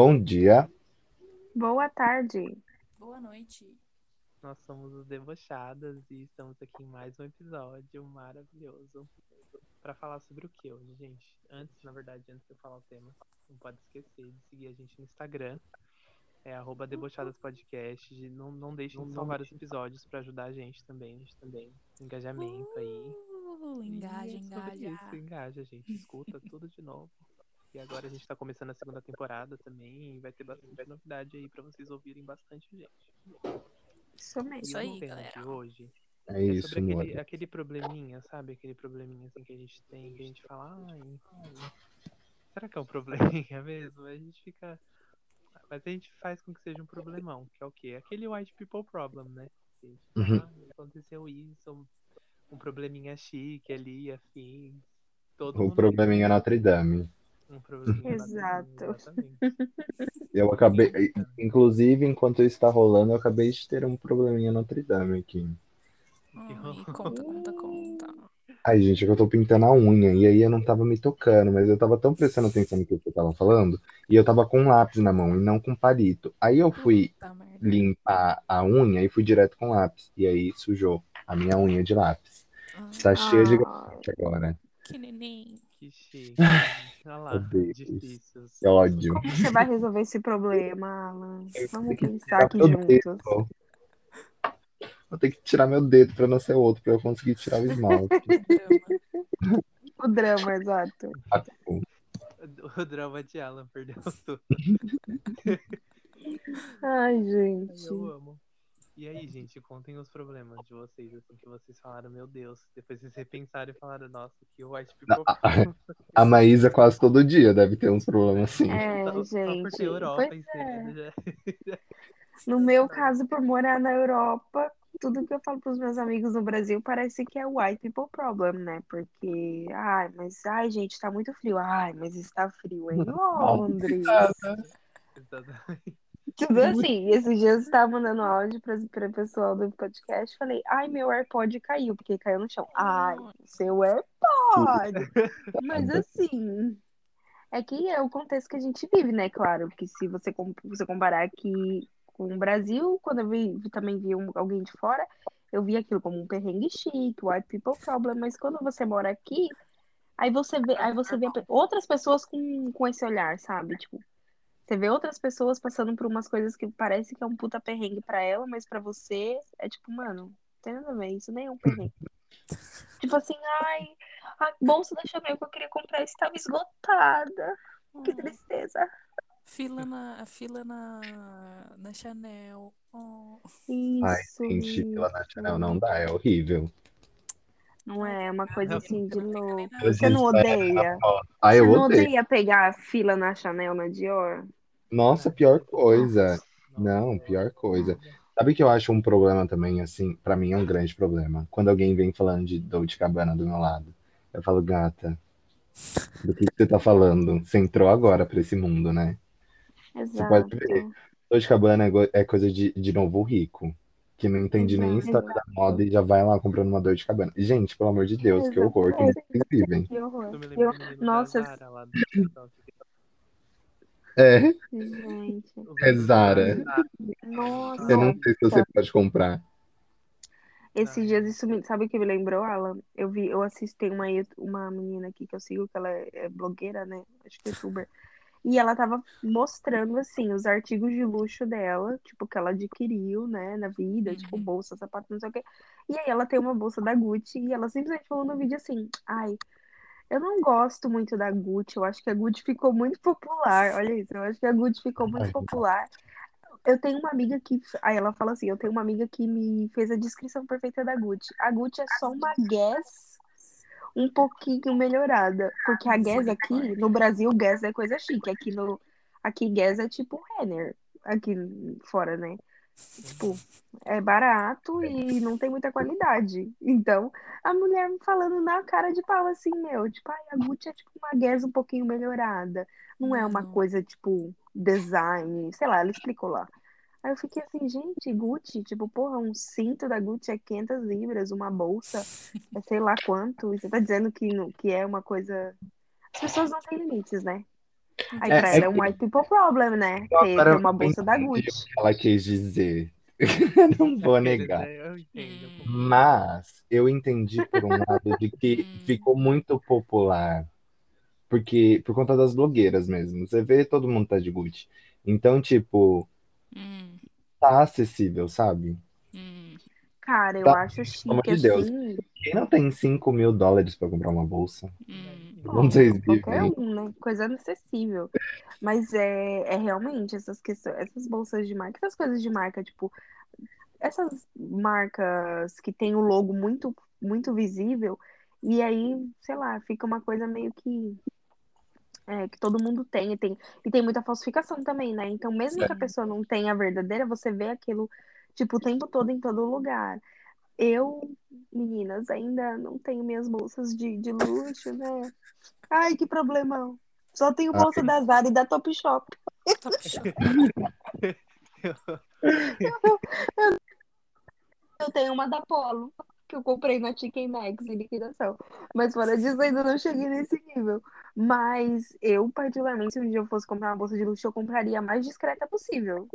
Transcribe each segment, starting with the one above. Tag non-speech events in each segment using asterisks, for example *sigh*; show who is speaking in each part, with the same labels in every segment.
Speaker 1: Bom dia.
Speaker 2: Boa tarde.
Speaker 3: Boa noite.
Speaker 4: Nós somos os Debochadas e estamos aqui em mais um episódio maravilhoso para falar sobre o que hoje, gente? Antes, na verdade, antes de eu falar o tema, não pode esquecer de seguir a gente no Instagram, é arroba debochadaspodcast. Não, não deixem de salvar os episódios para ajudar a gente também, a gente também, engajamento aí.
Speaker 3: Uh, engaja, engaja.
Speaker 4: Isso, engaja, gente. Escuta tudo de novo. E agora a gente tá começando a segunda temporada também e vai ter bastante novidade aí pra vocês ouvirem bastante gente.
Speaker 2: Isso mesmo.
Speaker 3: Isso aí, galera.
Speaker 4: hoje
Speaker 1: É
Speaker 4: é
Speaker 1: isso,
Speaker 4: sobre aquele, aquele probleminha, sabe? Aquele probleminha assim que a gente tem, que a gente fala, ai, será que é um probleminha *laughs* mesmo? A gente fica. Mas a gente faz com que seja um problemão, que é o quê? Aquele white people problem, né? Que a gente fala,
Speaker 1: Uhum.
Speaker 4: "Ah, aconteceu isso, um, um probleminha chique ali, afim. Todo
Speaker 1: O
Speaker 4: mundo
Speaker 1: probleminha Notre Dame.
Speaker 4: Um
Speaker 2: Exato.
Speaker 4: Exatamente.
Speaker 1: Eu acabei, inclusive, enquanto isso está rolando, eu acabei de ter um probleminha Notre Dame aqui.
Speaker 3: Ai, conta, conta, conta.
Speaker 1: Ai, gente, é que eu tô pintando a unha e aí eu não tava me tocando, mas eu tava tão prestando atenção no que você tava falando e eu tava com um lápis na mão e não com palito. Aí eu fui
Speaker 3: Puta
Speaker 1: limpar a unha e fui direto com lápis. E aí sujou a minha unha de lápis.
Speaker 3: Ah,
Speaker 1: Tá cheia de
Speaker 2: Ah,
Speaker 1: agora.
Speaker 3: que neném.
Speaker 4: Que chique. Olha lá, difícil.
Speaker 1: Que ódio.
Speaker 2: como você vai resolver esse problema, Alan? Vamos pensar aqui juntos.
Speaker 1: Vou ter que tirar meu dedo pra não ser outro, pra eu conseguir tirar o esmalte. *laughs*
Speaker 3: Drama.
Speaker 2: O drama, exato.
Speaker 4: O drama de Alan perdeu tudo.
Speaker 2: Ai, gente.
Speaker 4: Eu amo. E aí, gente, contem os problemas de vocês, assim, que vocês falaram, meu Deus. Depois vocês repensaram e falaram, nossa, que white people.
Speaker 1: A Maísa quase todo dia deve ter uns problemas assim.
Speaker 2: É,
Speaker 4: Só- só
Speaker 2: gente.
Speaker 4: ter Europa já.
Speaker 2: No meu caso, por morar na Europa, tudo que eu falo pros meus amigos no Brasil parece que é white people problem, né? Porque, ai, mas, ai, gente, tá muito frio. Ai, mas está frio em *laughs* Londres.
Speaker 4: Exatamente.
Speaker 2: Tudo assim. Esses dias eu tava mandando áudio pra, pra pessoal do podcast. Falei, ai, meu AirPod caiu, porque caiu no chão. Ai, seu AirPod. Mas assim, é que é o contexto que a gente vive, né? Claro, que se você, você comparar aqui com o Brasil, quando eu vi, também vi um- alguém de fora, eu vi aquilo como um perrengue chique, white people problem, mas quando você mora aqui, aí você vê, aí você vê outras pessoas com, com esse olhar, sabe? Tipo, você vê outras pessoas passando por umas coisas que parece que é um puta perrengue pra ela, mas pra você é tipo, mano, não tem nada a ver, isso nem é um perrengue. *laughs* tipo assim, ai, a bolsa da Chanel que eu queria comprar estava esgotada. Que tristeza.
Speaker 3: fila na, fila na, na Chanel. Oh.
Speaker 1: Ai,
Speaker 2: Isso,
Speaker 1: gente, fila na. Chanel não dá, é horrível.
Speaker 2: Não é uma coisa assim de louco. Você não odeia?
Speaker 1: Ah,
Speaker 2: Você
Speaker 1: eu
Speaker 2: não
Speaker 1: odeio.
Speaker 2: odeia pegar a fila na Chanel, na Dior?
Speaker 1: Nossa, pior coisa. Não, pior coisa. Sabe que eu acho um problema também, assim, pra mim é um grande problema. Quando alguém vem falando de Dolce Gabbana do meu lado, eu falo, gata, do que você tá falando? Você entrou agora pra esse mundo, né?
Speaker 2: Exato.
Speaker 1: pode ver. Dolce Gabbana é, é coisa de, de novo rico, que não entende nem a
Speaker 2: Exato.
Speaker 1: história da moda e já vai lá comprando uma Dolce Gabbana. Gente, pelo amor de Deus, que horror, que mundo vocês vivem.
Speaker 2: Que horror.
Speaker 4: Eu
Speaker 2: Nossa,
Speaker 4: lá do.
Speaker 1: É,
Speaker 2: gente.
Speaker 1: é Zara.
Speaker 2: Nossa.
Speaker 1: Eu não sei se você pode comprar.
Speaker 2: Esses dias isso me, sabe o que me lembrou, Alan? Eu vi, eu assisti uma, uma menina aqui que eu sigo, que ela é é blogueira, né? Acho que é youtuber. E ela tava mostrando, assim, os artigos de luxo dela, tipo, que ela adquiriu, né, na vida, tipo,
Speaker 3: Uhum.
Speaker 2: bolsa, sapato, não sei o quê. E aí ela tem uma bolsa da Gucci e ela simplesmente falou no vídeo assim, ai, eu não gosto muito da Gucci, eu acho que a Gucci ficou muito popular. Olha isso, eu acho que a Gucci ficou muito popular. Eu tenho uma amiga que. Aí ela fala assim: eu tenho uma amiga que me fez a descrição perfeita da Gucci. A Gucci é só uma Guess um pouquinho melhorada. Porque a Guess aqui, no Brasil, Guess é coisa chique. Aqui no. Aqui Guess é tipo Renner. Aqui fora, né? Tipo, é barato e não tem muita qualidade. Então, a mulher me falando na cara de pau assim, meu, tipo, ai, a Gucci é tipo uma Guess um pouquinho melhorada. Não é uma
Speaker 3: Mano.
Speaker 2: coisa, tipo, design, sei lá, ela explicou lá. Aí eu fiquei assim, gente, Gucci, tipo, porra, um cinto da Gucci é 500 libras, uma bolsa é sei lá quanto. E você tá dizendo que, que é uma coisa. As pessoas não têm limites, né? Aí
Speaker 1: É,
Speaker 2: pra
Speaker 1: é
Speaker 2: ela é um white people problem, né? Ter, uma bolsa da Gucci.
Speaker 1: o que ela quis dizer. *laughs* Não vou negar.
Speaker 4: Eu entendo.
Speaker 1: Mas eu entendi por um lado de que ficou muito popular. Porque, por conta das blogueiras mesmo. Você vê, todo mundo tá de Gucci. Então, tipo,
Speaker 3: Hum,
Speaker 1: tá acessível, sabe?
Speaker 3: hum.
Speaker 2: Cara, eu
Speaker 1: Tá,
Speaker 2: acho
Speaker 1: pelo amor
Speaker 2: chique
Speaker 1: de Deus.
Speaker 2: assim.
Speaker 1: Quem não tem 5 mil dólares pra comprar uma bolsa?
Speaker 3: Hum,
Speaker 1: Onde vocês
Speaker 2: Ó, qualquer
Speaker 1: vivem?
Speaker 2: um, né? Coisa acessível. Mas é, é realmente essas questões, essas bolsas de marca, essas coisas de marca, tipo, essas marcas que tem o logo muito, muito visível, e aí, sei lá, fica uma coisa meio que, é, que todo mundo tem, e tem, e tem muita falsificação também, né? Então, mesmo que a pessoa não tenha a verdadeira, você vê aquilo, tipo, o tempo todo em todo lugar. Eu, meninas, ainda não tenho minhas bolsas de, de luxo, né? Ai, que problema. Só tenho
Speaker 1: Ah,
Speaker 2: bolsa da Zara e da Topshop.
Speaker 3: Top Shop. *laughs*
Speaker 2: Eu tenho uma da Polo, que eu comprei na Chicken Max em liquidação. Mas fora disso, ainda não cheguei nesse nível. Mas eu, particularmente, se um dia eu fosse comprar uma bolsa de luxo, eu compraria a mais discreta possível.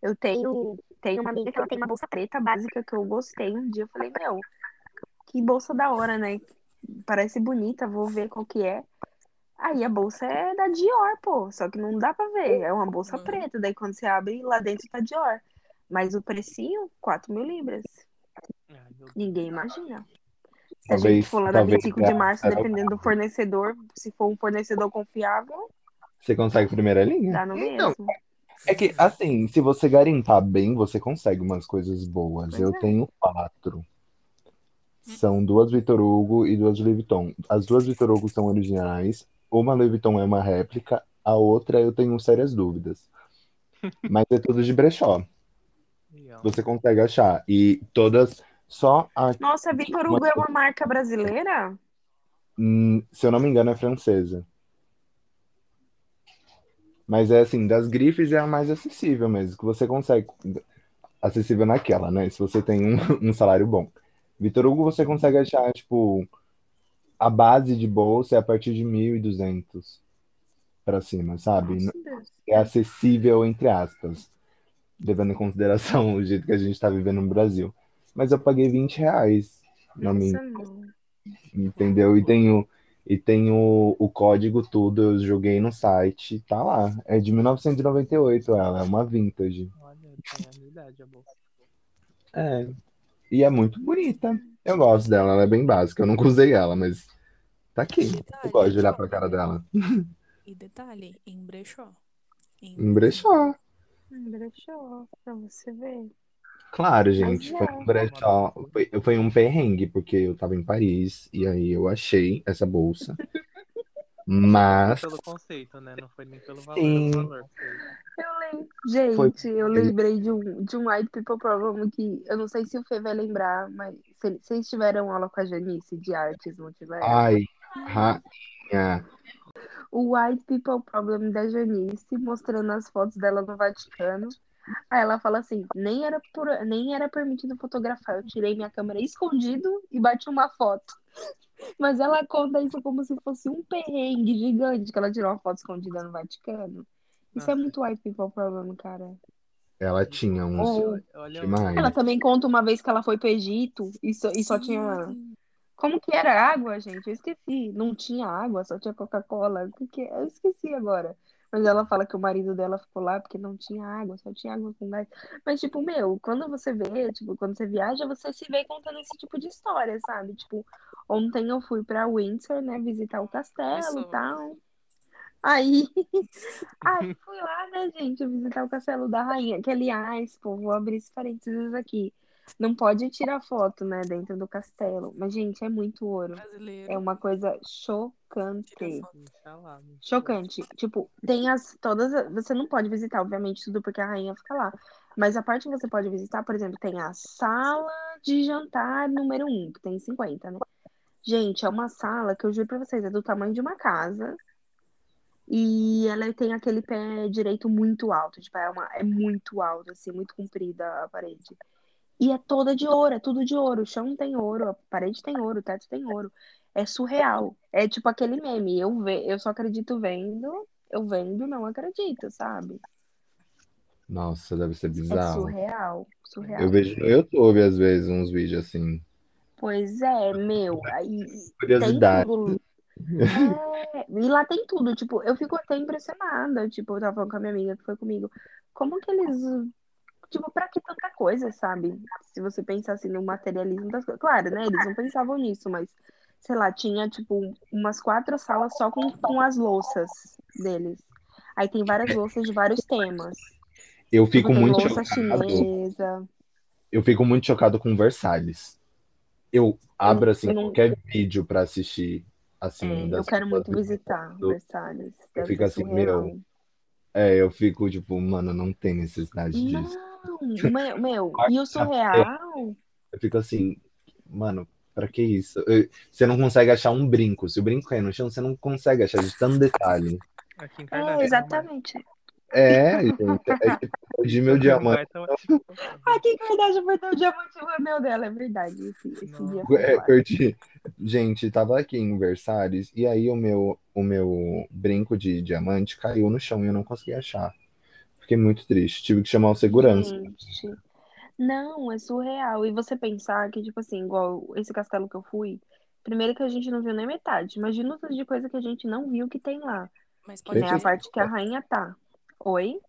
Speaker 2: Eu tenho, tenho uma amiga que ela tem uma bolsa preta básica que eu gostei. Um dia eu falei, meu, que bolsa da hora, né? Parece bonita, vou ver qual que é. Aí a bolsa é da Dior, pô. Só que não dá pra ver. É uma bolsa
Speaker 3: Uhum.
Speaker 2: preta. Daí quando você abre, lá dentro tá Dior. Mas o precinho, 4 mil libras. Ninguém imagina. Se a gente
Speaker 1: Talvez,
Speaker 2: for lá na
Speaker 1: talvez
Speaker 2: 25 de
Speaker 1: ela
Speaker 2: março, dependendo do fornecedor, se for um fornecedor confiável,
Speaker 1: Você consegue primeira linha?
Speaker 2: dá no
Speaker 1: Então,
Speaker 2: mesmo.
Speaker 1: É que, assim, se você garimpar bem, você consegue umas coisas boas.
Speaker 2: Pois
Speaker 1: Eu
Speaker 2: é.
Speaker 1: tenho quatro. São duas Vitor Hugo e duas Louis Vuitton. As duas Vitor Hugo são originais. Uma Louis Vuitton é uma réplica, a outra eu tenho sérias dúvidas. *laughs* Mas é tudo de brechó. Você consegue achar. E todas, só a,
Speaker 2: Nossa, a Vitor Hugo é uma marca brasileira?
Speaker 1: hum, se eu não me engano, é francesa. Mas é assim, das grifes é a mais acessível mesmo, que você consegue. Acessível naquela, né? Se você tem um, *laughs* um salário bom. Vitor Hugo você consegue achar, tipo, a base de bolsa é a partir de 1.200 para cima, sabe?
Speaker 2: Nossa.
Speaker 1: É acessível, entre aspas, levando em consideração o jeito que a gente está vivendo no Brasil. Mas eu paguei 20 reais na minha, entendeu? E tenho, e tenho o código tudo, eu joguei no site, tá lá. É de 1998 ela, é uma vintage.
Speaker 4: olha, tem a minha idade.
Speaker 1: É. E é muito bonita. Eu gosto dela, ela é bem básica. Eu nunca usei ela, mas tá aqui. Eu gosto de olhar pra cara dela. *laughs*
Speaker 3: E detalhe, em brechó.
Speaker 1: Em brechó.
Speaker 2: Hum, Brechó, pra você ver.
Speaker 1: Claro, gente, foi
Speaker 2: é.
Speaker 1: um brechó, foi, foi um perrengue, porque eu tava em Paris e aí eu achei essa bolsa. Mas
Speaker 4: Foi pelo conceito, né? Não foi nem pelo valor.
Speaker 1: Sim.
Speaker 4: Valor foi.
Speaker 2: Eu lembro. Gente,
Speaker 1: Foi-
Speaker 2: eu lembrei de um, de um White People Problem que eu não sei se o Fê vai lembrar, mas se- vocês tiveram aula com a Janice de artes, não tiveram?
Speaker 1: ai, rainha.
Speaker 2: O White People Problem da Janice, mostrando as fotos dela no Vaticano. Aí ela fala assim: nem era, por, nem era permitido fotografar. Eu tirei minha câmera escondido e bati uma foto. *laughs* Mas ela conta isso como se fosse um perrengue gigante que ela tirou uma foto escondida no Vaticano. Isso é
Speaker 4: Nossa.
Speaker 2: muito White People Problem, cara.
Speaker 1: Ela tinha uns
Speaker 2: Ou
Speaker 4: Olha,
Speaker 1: demais.
Speaker 2: ela também conta uma vez que ela foi pro Egito e só, e só tinha. Como que era água, gente? Eu esqueci. Não tinha água, só tinha Coca-Cola. É? Eu esqueci agora. Mas ela fala que o marido dela ficou lá porque não tinha água, só tinha água com gás. Mas, tipo, meu, quando você vê, tipo, quando você viaja, você se vê contando esse tipo de história, sabe? Tipo, ontem eu fui pra Windsor, né, visitar o castelo e tal. Aí, *laughs* aí fui lá, né, gente, visitar o castelo da rainha. Que, aliás, pô, vou abrir esse parênteses aqui. Não pode tirar foto, né, dentro do castelo. Mas, gente, é muito ouro.
Speaker 3: Brasileiro.
Speaker 2: É uma coisa chocante. Chocante. Tipo, tem as todas. Você não pode visitar, obviamente, tudo porque a rainha fica lá. Mas a parte que você pode visitar, por exemplo, tem a sala de jantar número 1, que tem 50, né? Gente, é uma sala que eu juro pra vocês, é do tamanho de uma casa. E ela tem aquele pé direito muito alto. Tipo, é, uma, é muito alto, assim, muito comprida a parede. E é toda de ouro, é tudo de ouro. O chão tem ouro, a parede tem ouro, o teto tem ouro. É surreal. É tipo aquele meme. Eu, ve... eu só acredito vendo, eu vendo, não acredito, sabe?
Speaker 1: Nossa, deve ser
Speaker 2: É
Speaker 1: bizarro.
Speaker 2: surreal, surreal.
Speaker 1: Eu vejo no YouTube, às vezes, uns vídeos assim.
Speaker 2: Pois é, meu. Aí tem
Speaker 1: Curiosidade.
Speaker 2: tudo. É, e lá tem tudo, tipo, eu fico até impressionada. Tipo, eu tava falando com a minha amiga que foi comigo. Como que eles. Tipo, pra que tanta coisa, sabe? Se você pensar assim no materialismo das coisas. Claro, né? Eles não pensavam nisso, mas, sei lá, tinha, tipo, umas quatro salas só com, com as louças deles. Aí tem várias louças de vários temas.
Speaker 1: Eu
Speaker 2: Tipo,
Speaker 1: fico
Speaker 2: tem
Speaker 1: muito
Speaker 2: louça
Speaker 1: chocado.
Speaker 2: chinesa.
Speaker 1: Eu fico muito chocado com Versalhes. Eu abro assim
Speaker 2: não-
Speaker 1: qualquer vídeo pra assistir assim
Speaker 2: É, eu quero muito visitar
Speaker 1: do-
Speaker 2: Versalhes. Deve
Speaker 1: fico assim,
Speaker 2: surreal.
Speaker 1: meu, É, eu fico tipo, mano, não tem necessidade disso.
Speaker 2: Não, meu, meu, *laughs* e o surreal?
Speaker 1: Eu fico assim, mano, pra que isso? Eu- Você não consegue achar um brinco. Se o brinco cair no chão, você não consegue achar de tanto detalhe.
Speaker 4: Aqui em
Speaker 2: É,
Speaker 4: Kardashian.
Speaker 2: exatamente.
Speaker 1: É, gente, é tipo, de meu diamante.
Speaker 2: Ah, que verdade, foi o diamante no anel dela, é verdade. Esse, esse dia foi
Speaker 1: É, perdi. Gente, tava aqui em Versalhes e aí o meu, o meu brinco de diamante caiu no chão e eu não consegui achar. Fiquei muito triste. Tive que chamar o segurança.
Speaker 2: Gente, não, é surreal. E você pensar que, tipo assim, igual esse castelo que eu fui, primeiro que a gente não viu nem metade. Imagina o tanto de coisa que a gente não viu que tem lá.
Speaker 3: Mas
Speaker 2: Que
Speaker 3: pode
Speaker 2: nem a parte que a rainha tá. Oi?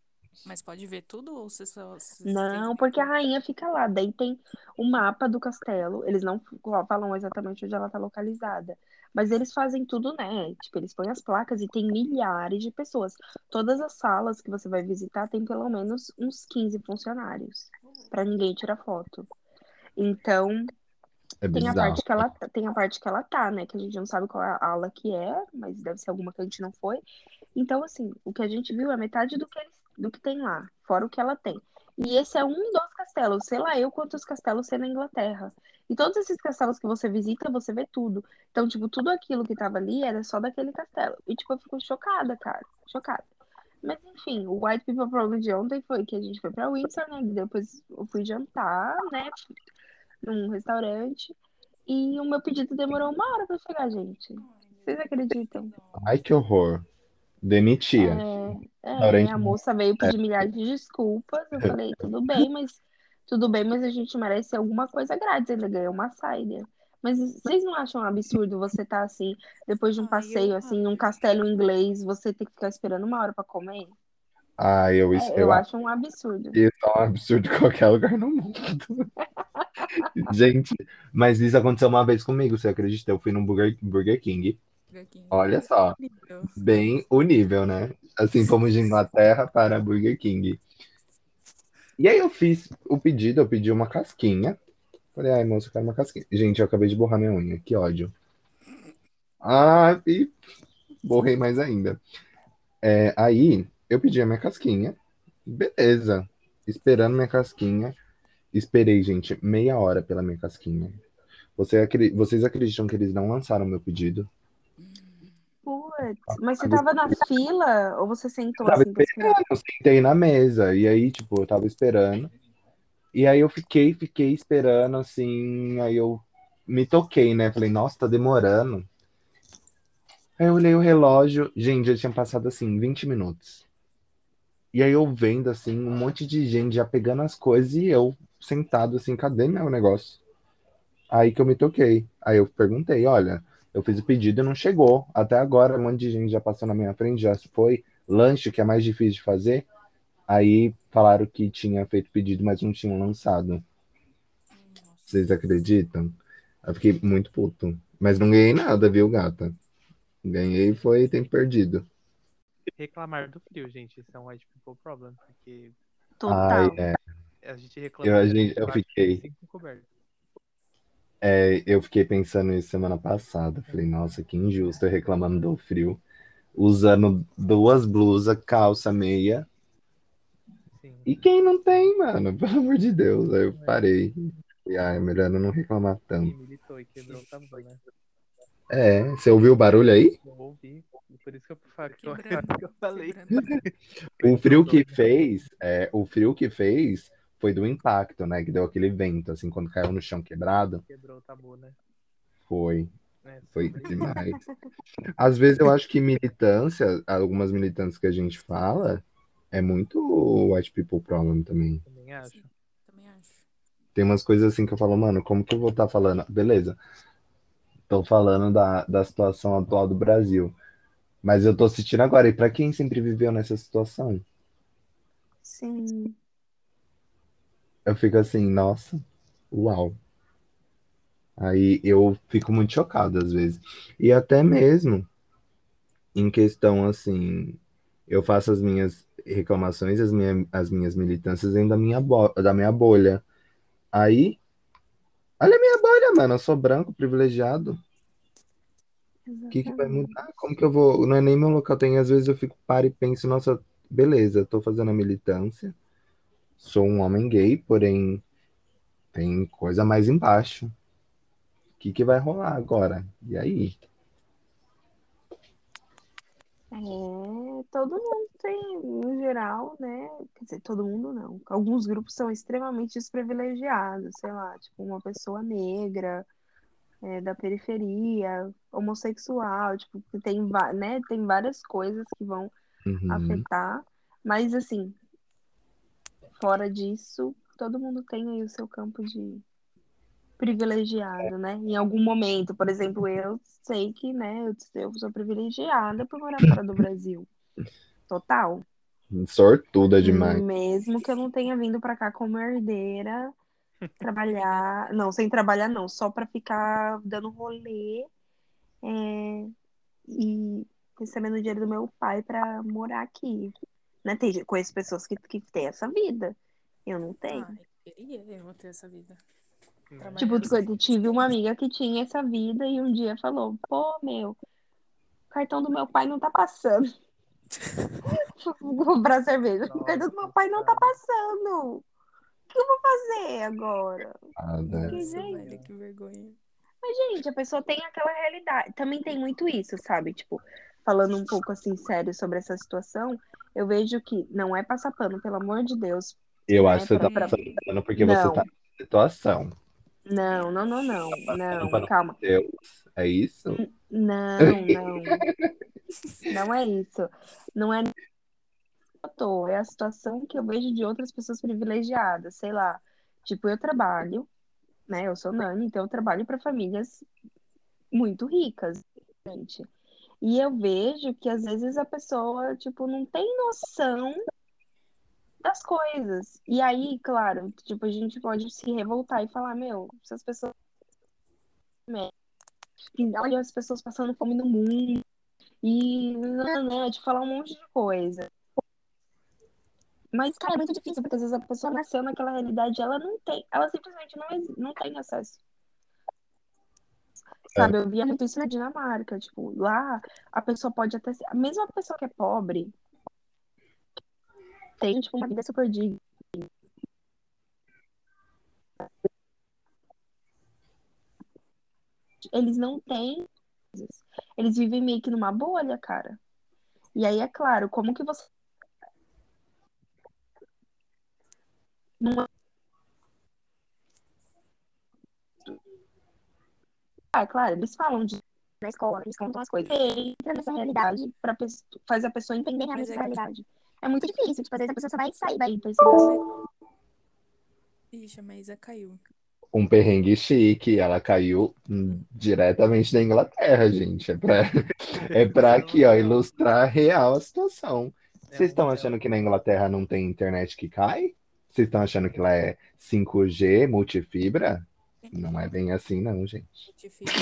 Speaker 3: mas pode ver tudo ou você só. você tem
Speaker 2: Não,
Speaker 3: que-
Speaker 2: porque a rainha fica lá. Daí tem o mapa do castelo. Eles não falam exatamente onde ela tá localizada. Mas eles fazem tudo, né? Tipo, eles põem as placas e tem milhares de pessoas. Todas as salas que você vai visitar tem pelo menos uns 15 funcionários. Pra ninguém tirar foto. Então,
Speaker 1: É
Speaker 2: tem a parte que ela tem a parte que ela tá, né? Que a gente não sabe qual é a ala que é, mas deve ser alguma que a gente não foi. Então, assim, o que a gente viu é metade do que, do que tem lá, fora o que ela tem. E esse é um dos castelos, sei lá eu quantos castelos tem na Inglaterra. E todos esses castelos que você visita, você vê tudo. Então, tipo, tudo aquilo que tava ali era só daquele castelo. E, tipo, eu fico chocada, cara. Chocada. Mas, enfim, o White People Problem de ontem foi que a gente foi pra Windsor, né? Depois eu fui jantar, né? Num restaurante. E o meu pedido demorou uma hora pra chegar, gente. Vocês acreditam?
Speaker 1: Ai, que horror. Demitia.
Speaker 2: É, é, a moça veio pedir milhares de desculpas. Eu falei, tudo bem, mas tudo bem, mas a gente merece alguma coisa grátis. Ainda ganhou uma saída. Mas vocês não acham um absurdo você estar assim, depois de um passeio, assim, num castelo inglês, você ter que ficar esperando uma hora pra comer?
Speaker 1: Ah, eu,
Speaker 2: É,
Speaker 1: isso,
Speaker 2: eu
Speaker 1: eu
Speaker 2: acho um absurdo.
Speaker 1: Isso é um absurdo em qualquer lugar no mundo. *laughs* Gente, mas isso aconteceu uma vez comigo, você acredita? Eu fui no Burger, Burger King.
Speaker 3: Burger King.
Speaker 1: Olha só, bem o nível, né? Assim, fomos de Inglaterra para Burger King. E aí eu fiz o pedido, eu pedi uma casquinha. Falei, ai, moço, eu quero uma casquinha. Gente, eu acabei de borrar minha unha, que ódio. Ah, e borrei mais ainda. É, aí eu pedi a minha casquinha, beleza. Esperando minha casquinha. Esperei, gente, meia hora pela minha casquinha. Você Vocês acreditam que eles não lançaram meu pedido?
Speaker 2: Putz, mas você tava na fila ou você sentou
Speaker 1: Tava
Speaker 2: assim esperar?
Speaker 1: Eu sentei na mesa, e aí, tipo, eu tava esperando. E aí eu fiquei, fiquei esperando, assim, aí eu me toquei, né? Falei, nossa, tá demorando. Aí eu olhei o relógio, gente, já tinha passado, assim, 20 minutos. E aí eu vendo, assim, um monte de gente já pegando as coisas e eu sentado, assim, cadê meu negócio? Aí que eu me toquei. Aí eu perguntei, olha, eu fiz o pedido e não chegou. Até agora, um monte de gente já passou na minha frente, já foi. Lanche, que é mais difícil de fazer. Aí falaram que tinha feito pedido, mas não tinham lançado. Vocês acreditam? Eu fiquei muito puto. Mas não ganhei nada, viu, gata? Ganhei foi tempo perdido.
Speaker 4: Reclamar do frio, gente. Isso é um white people problem. Porque
Speaker 2: Total.
Speaker 1: Ai, é,
Speaker 4: a gente reclama.
Speaker 1: Eu- a
Speaker 4: do
Speaker 1: gente-
Speaker 4: frio
Speaker 1: eu fiquei. é, eu fiquei pensando nisso semana passada. Falei, nossa, que injusto eu reclamando do frio. Usando duas blusas, calça, meia.
Speaker 4: Sim.
Speaker 1: E quem não tem, mano? *laughs* Pelo amor de Deus. Aí eu parei. E ai, melhor eu não reclamar
Speaker 4: E
Speaker 1: tanto.
Speaker 4: militou e quebrou o tabu, né?
Speaker 1: É, você ouviu o barulho aí?
Speaker 4: Eu ouvi. Por isso que eu, fa- que eu,
Speaker 3: Quebrando,
Speaker 4: que eu falei.
Speaker 1: O frio que fez, é, o frio que fez foi do impacto, né? Que deu aquele vento, assim, quando caiu no chão quebrado.
Speaker 4: Quebrou o tabu, né?
Speaker 1: Foi,
Speaker 4: É,
Speaker 1: foi demais. Às vezes eu acho que militância, algumas militâncias que a gente fala, é muito white people problem também.
Speaker 4: Também acho.
Speaker 3: Sim, também acho.
Speaker 1: Tem umas coisas assim que eu falo, mano, como que eu vou estar falando? Beleza, tô falando da, da situação atual do Brasil. Mas eu tô assistindo agora, e pra quem sempre viveu nessa situação?
Speaker 2: Sim.
Speaker 1: Eu fico assim, nossa, uau. Aí eu fico muito chocado às vezes. E até mesmo em questão assim, eu faço as minhas reclamações, as, minha, as minhas militâncias dentro da minha, da minha bolha. Aí, olha a minha bolha, mano, eu sou branco, privilegiado. O que que vai mudar? Como que eu vou? Não é nem meu local. Tem, às vezes eu fico, paro e penso, nossa, beleza, tô fazendo a militância, sou um homem gay, porém tem coisa mais embaixo. O que que vai rolar agora? E aí?
Speaker 2: É, todo mundo tem, no geral, né? Quer dizer, todo mundo não. Alguns grupos são extremamente desprivilegiados, sei lá, tipo uma pessoa negra, é, da periferia, homossexual, tipo, tem, né? Tem várias coisas que vão
Speaker 1: Uhum.
Speaker 2: afetar, mas assim, fora disso, todo mundo tem aí o seu campo de privilegiado, né? Em algum momento, por exemplo, eu sei que, né, eu, sou privilegiada por morar fora do Brasil. Total.
Speaker 1: Sortuda demais.
Speaker 2: Mesmo que eu não tenha vindo pra cá como herdeira, trabalhar, não, sem trabalhar não, só pra ficar dando rolê, é, e recebendo o dinheiro do meu pai pra morar aqui. Né? Tem, conheço pessoas que, que têm essa vida. Eu não tenho.
Speaker 3: Ah, eu queria eu não ter essa vida. Trabalhar
Speaker 2: Tipo, eu tive uma amiga que tinha essa vida e um dia falou: pô, meu, o cartão do meu pai não tá passando. *laughs* *laughs* Vou comprar cerveja. O cartão do meu pai não tá passando. O que eu vou fazer agora?
Speaker 1: Nada.
Speaker 2: Que
Speaker 3: velho, que vergonha.
Speaker 2: Mas, gente, a pessoa tem aquela realidade. Também tem muito isso, sabe? Tipo, falando um pouco assim sério sobre essa situação, eu vejo que não é passar pano, pelo amor de Deus.
Speaker 1: Eu
Speaker 2: né,
Speaker 1: acho que você tá
Speaker 2: pra-
Speaker 1: passando pano porque você
Speaker 2: Não.
Speaker 1: tá nessa situação.
Speaker 2: Não, não, não, não.
Speaker 1: Passando
Speaker 2: Não, calma.
Speaker 1: Deus. É isso?
Speaker 2: Não, não. *laughs* Não é isso. Não é é a situação que eu vejo de outras pessoas privilegiadas, sei lá. Tipo, eu trabalho, né? Eu sou nani, então eu trabalho para famílias muito ricas, gente. E eu vejo que às vezes a pessoa, tipo, não tem noção das coisas. E aí, claro, tipo, a gente pode se revoltar e falar, meu, essas pessoas olha as pessoas passando fome no mundo e de falar um monte de coisa. Mas, cara, é muito difícil, porque às vezes a pessoa nasceu naquela realidade, ela não tem, ela simplesmente não, não tem acesso. Sabe, eu via muito isso na Dinamarca, tipo, lá a pessoa pode até ser, mesmo a pessoa que é pobre, tem, tipo, uma vida super digna. Eles não têm. Eles vivem meio que numa bolha, cara. E aí, é claro, como que você. Não é- Ah, claro, eles falam de na escola, eles contam as coisas. Você entra nessa realidade pra pessoa, faz a pessoa entender
Speaker 3: é
Speaker 2: essa
Speaker 3: que-
Speaker 2: realidade. É muito difícil, tipo, às vezes a pessoa só vai sair daí pra esse negócio.
Speaker 3: Ixi, a Maísa caiu.
Speaker 1: Um perrengue chique. Ela caiu diretamente da Inglaterra, gente. É pra, é pra aqui, ó, ilustrar real a situação.
Speaker 4: É
Speaker 1: Vocês estão achando que na Inglaterra não tem internet que cai? Vocês estão achando que lá é 5G, multifibra? Não é bem assim, não, gente.
Speaker 3: Multifibra.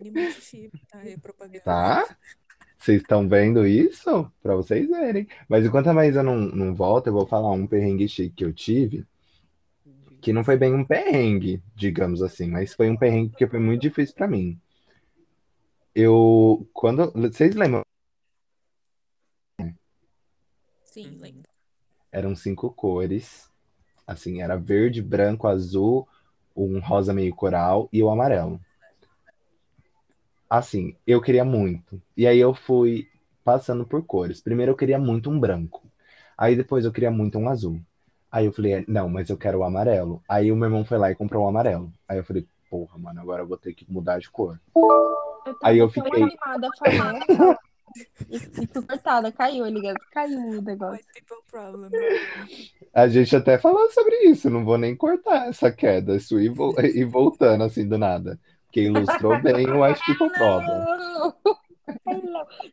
Speaker 3: N multifibra. Ah, é propaganda.
Speaker 1: Tá? Vocês estão vendo isso? Pra vocês verem. Mas enquanto a Maísa não, não volta, eu vou falar um perrengue chique que eu tive, que não foi bem um perrengue, digamos assim, mas foi um perrengue porque foi muito difícil pra mim. Eu, quando, vocês lembram?
Speaker 3: Sim, lembro.
Speaker 1: Eram cinco cores, assim, era verde, branco, azul, um rosa meio coral e o amarelo. Assim, eu queria muito. E aí eu fui passando por cores. Primeiro eu queria muito um branco. Aí depois eu queria muito um azul. Aí eu falei, não, mas eu quero o amarelo. Aí o meu irmão foi lá e comprou o amarelo. Aí eu falei, porra, mano, agora eu vou ter que mudar de cor.
Speaker 2: Eu
Speaker 1: Aí eu fiquei-
Speaker 2: animada cortada, caiu, ligado? Caiu o negócio.
Speaker 1: A gente até falou sobre isso, não vou nem cortar essa queda, isso e, vo- e voltando assim do nada. Porque ilustrou bem o White People Problem.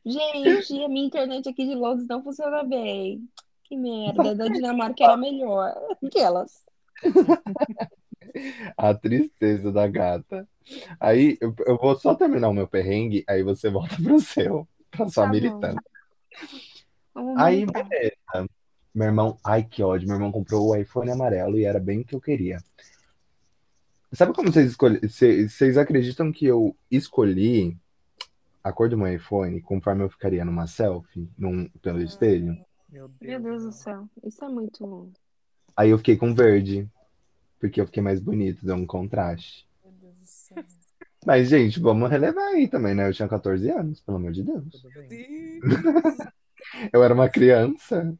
Speaker 2: Gente, a minha internet aqui de Londres não funciona bem. Que merda, da Dinamarca era melhor. Aquelas. *laughs*
Speaker 1: A tristeza da gata. Aí eu, eu vou só terminar o meu perrengue, aí você volta pro seu, pra sua
Speaker 2: Tá. Vamos
Speaker 1: Aí, beleza. Meu irmão, ai que ódio, meu irmão comprou o iPhone amarelo e era bem o que eu queria. Sabe como vocês escolhem? Vocês acreditam que eu escolhi a cor do meu iPhone conforme eu ficaria numa selfie, num, pelo espelho?
Speaker 4: Meu Deus.
Speaker 2: Meu Deus do céu. Isso é muito.
Speaker 1: Aí eu fiquei com verde, porque eu fiquei mais bonito, deu um contraste.
Speaker 3: Meu Deus do céu.
Speaker 1: Mas, gente, vamos relevar aí também, né? Eu tinha 14 anos, pelo amor de Deus.
Speaker 3: Meu. *laughs*
Speaker 1: Eu era uma criança.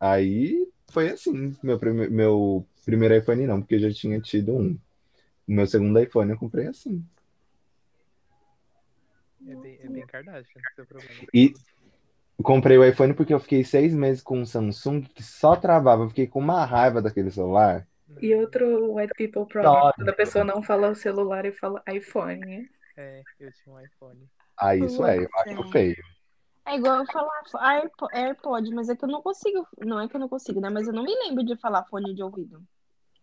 Speaker 1: Aí foi assim, meu, prime- meu primeiro iPhone não, porque eu já tinha tido um. O meu segundo iPhone eu comprei assim.
Speaker 4: É bem, é bem Kardashian seu problema.
Speaker 1: E comprei o iPhone porque eu fiquei seis meses com um Samsung que só travava. Eu fiquei com uma raiva daquele celular.
Speaker 5: E outro white people problem, quando a pessoa não fala celular e fala iPhone, né?
Speaker 4: É, eu tinha um iPhone.
Speaker 1: Ah, isso é, eu acho feio.
Speaker 2: É igual eu falar Airpo- AirPod, mas é que eu não consigo. Não é que eu não consigo, né? Mas eu não me lembro de falar fone de ouvido.